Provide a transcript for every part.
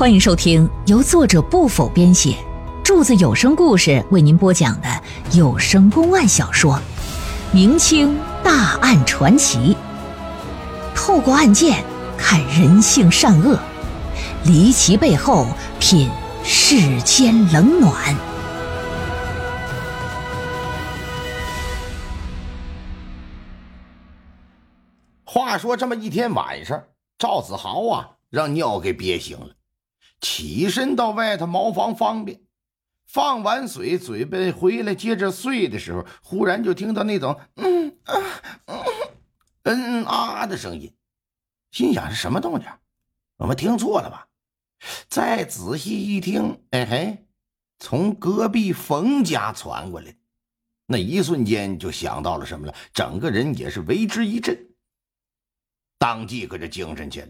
欢迎收听由作者不否编写，柱子有声故事为您播讲的有声公案小说《明清大案传奇》，透过案件看人性善恶，离奇背后品世间冷暖。话说这么一天晚上，赵子豪啊，让尿给憋醒了。起身到外头茅房方便，放完水，准备回来接着睡的时候，忽然就听到那种嗯啊嗯嗯啊的声音，心想是什么动静？我们听错了吧？再仔细一听，哎嘿，从隔壁冯家传过来。那一瞬间就想到了什么了，整个人也是为之一振，当即可就精神起来。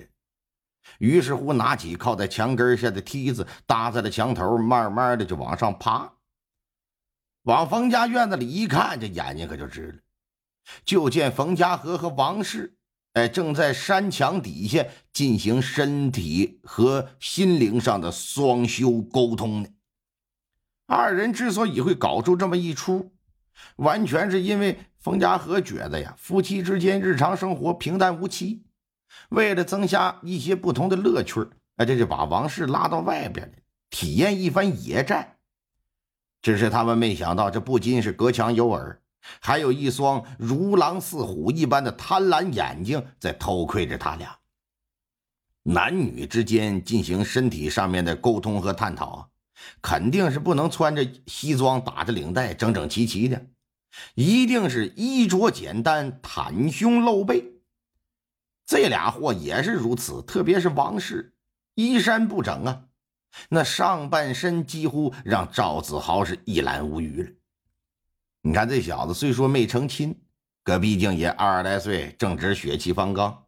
于是乎，拿起靠在墙根下的梯子，搭在了墙头，慢慢的就往上爬。往冯家院子里一看，这眼睛可就直了。就见冯家和和王氏，哎，正在山墙底下进行身体和心灵上的双修沟通呢。二人之所以会搞出这么一出，完全是因为冯家和觉得呀，夫妻之间日常生活平淡无奇。为了增加一些不同的乐趣那这就把王氏拉到外边体验一番野战。只是他们没想到，这不仅是隔墙有耳，还有一双如狼似虎一般的贪婪眼睛在偷窥着他俩。男女之间进行身体上面的沟通和探讨，肯定是不能穿着西装、打着领带、整整齐齐的，一定是衣着简单、袒胸露背。这俩货也是如此，特别是王氏，衣衫不整啊，那上半身几乎让赵子豪是一览无余了。你看这小子虽说没成亲，可毕竟也二十来岁，正值血气方刚，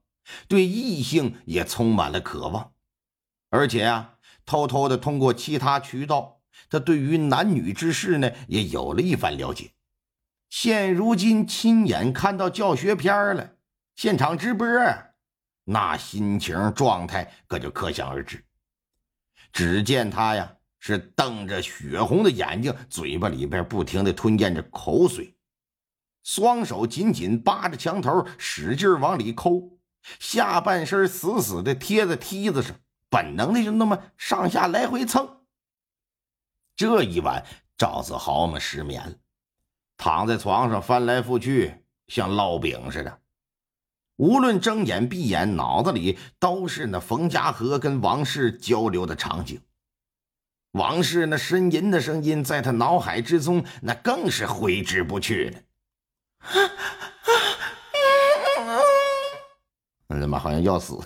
对异性也充满了渴望，而且啊，偷偷的通过其他渠道，他对于男女之事呢也有了一番了解。现如今亲眼看到教学片了，现场直播。那心情状态可就可想而知。只见他呀，是瞪着血红的眼睛，嘴巴里边不停的吞咽着口水，双手紧紧扒着墙头，使劲往里抠，下半身死死的贴在梯子上，本能的就那么上下来回蹭。这一晚，赵子豪嘛失眠了，躺在床上翻来覆去，像烙饼似的。无论睁眼闭眼，脑子里都是那冯家河跟王氏交流的场景。王氏那呻吟的声音，在他脑海之中，那更是挥之不去了。那他妈好像要死！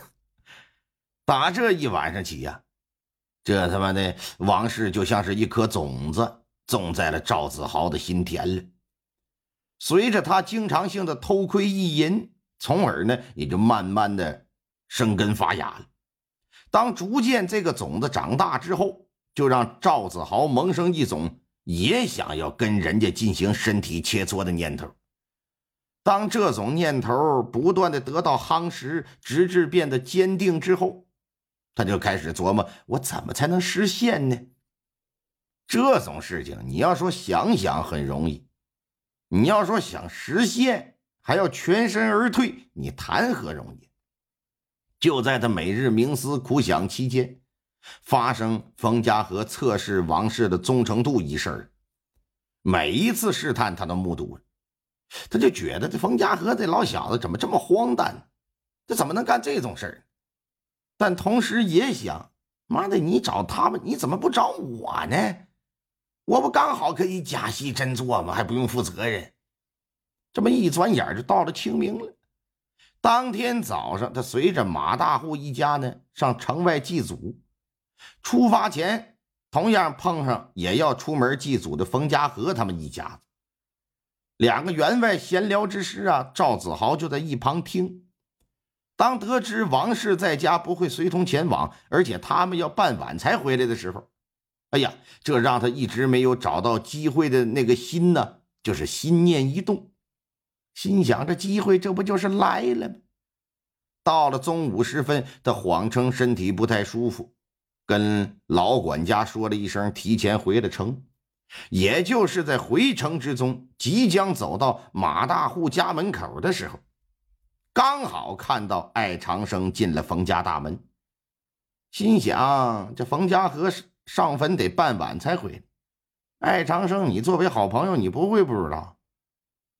打这一晚上起呀，这他妈的王氏就像是一颗种子，种在了赵子豪的心田了。随着他经常性的偷窥意淫。从而呢，也就慢慢的生根发芽了。当逐渐这个种子长大之后，就让赵子豪萌生一种也想要跟人家进行身体切磋的念头。当这种念头不断的得到夯实，直至变得坚定之后，他就开始琢磨：我怎么才能实现呢？这种事情，你要说想想很容易，你要说想实现。还要全身而退，你谈何容易？就在他每日冥思苦想期间，发生冯家河测试王氏的忠诚度一事每一次试探，他都目睹了，他就觉得这冯家河这老小子怎么这么荒诞呢？这怎么能干这种事儿？但同时也想，妈的，你找他们，你怎么不找我呢？我不刚好可以假戏真做吗？还不用负责任。这么一转眼就到了清明了。当天早上，他随着马大户一家呢上城外祭祖。出发前，同样碰上也要出门祭祖的冯家和他们一家子。两个员外闲聊之时啊，赵子豪就在一旁听。当得知王氏在家不会随同前往，而且他们要傍晚才回来的时候，哎呀，这让他一直没有找到机会的那个心呢，就是心念一动。心想：这机会，这不就是来了吗？到了中午时分，他谎称身体不太舒服，跟老管家说了一声提前回了城。也就是在回城之中，即将走到马大户家门口的时候，刚好看到艾长生进了冯家大门，心想：这冯家和上坟得半晚才回。艾长生，你作为好朋友，你不会不知道，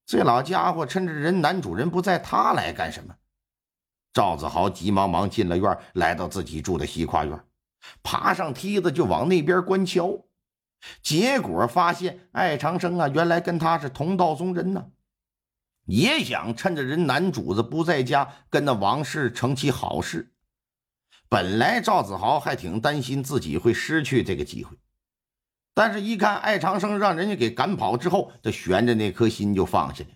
这老家伙趁着人男主人不在，他来干什么？赵子豪急忙忙进了院，来到自己住的西跨院，爬上梯子就往那边观瞧。结果发现，艾长生啊，原来跟他是同道中人呢，也想趁着人男主子不在家，跟那王氏成其好事。本来赵子豪还挺担心自己会失去这个机会，但是一看艾长生让人家给赶跑之后，这悬着那颗心就放下来。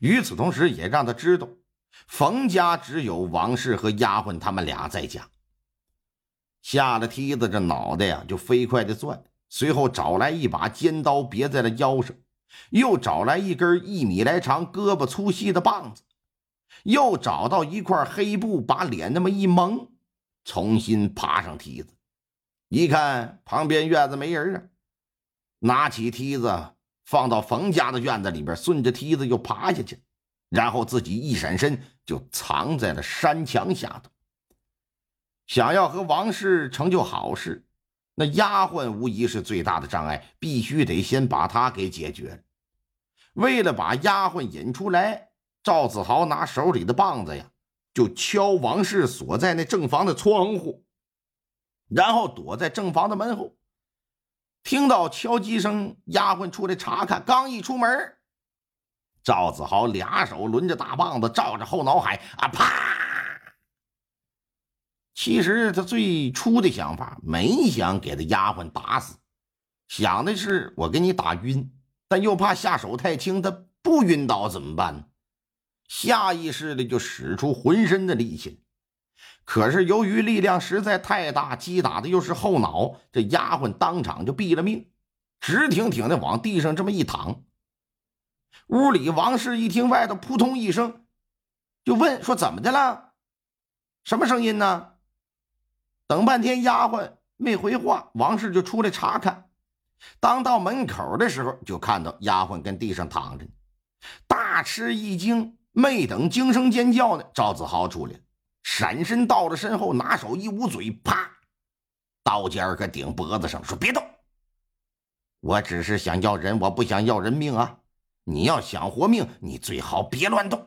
与此同时，也让他知道，冯家只有王氏和丫鬟他们俩在家。下了梯子，这脑袋呀就飞快的转。随后找来一把尖刀别在了腰上，又找来一根一米来长、胳膊粗细的棒子，又找到一块黑布，把脸那么一蒙，重新爬上梯子。一看旁边院子没人啊，拿起梯子放到冯家的院子里边，顺着梯子又爬下去，然后自己一闪身就藏在了山墙下头，想要和王氏成就好事。那丫鬟无疑是最大的障碍，必须得先把她给解决。为了把丫鬟引出来，赵子豪拿手里的棒子呀，就敲王氏所在那正房的窗户，然后躲在正房的门后。听到敲击声，丫鬟出来查看，刚一出门，赵子豪俩手抡着大棒子，照着后脑海啊啪！其实他最初的想法没想给他丫鬟打死，想的是我给你打晕，但又怕下手太轻，他不晕倒怎么办？下意识的就使出浑身的力气，可是由于力量实在太大，击打的又是后脑，这丫鬟当场就毙了命，直挺挺的往地上这么一躺。屋里王氏一听外头扑通一声，就问说怎么的了？什么声音呢？等半天，丫鬟没回话，王氏就出来查看。当到门口的时候，就看到丫鬟跟地上躺着，大吃一惊。没等惊声尖叫呢，赵子豪出来了闪身到了身后，拿手一捂嘴，啪，刀尖儿可顶脖子上，说：“别动！我只是想要人，我不想要人命啊！你要想活命，你最好别乱动。”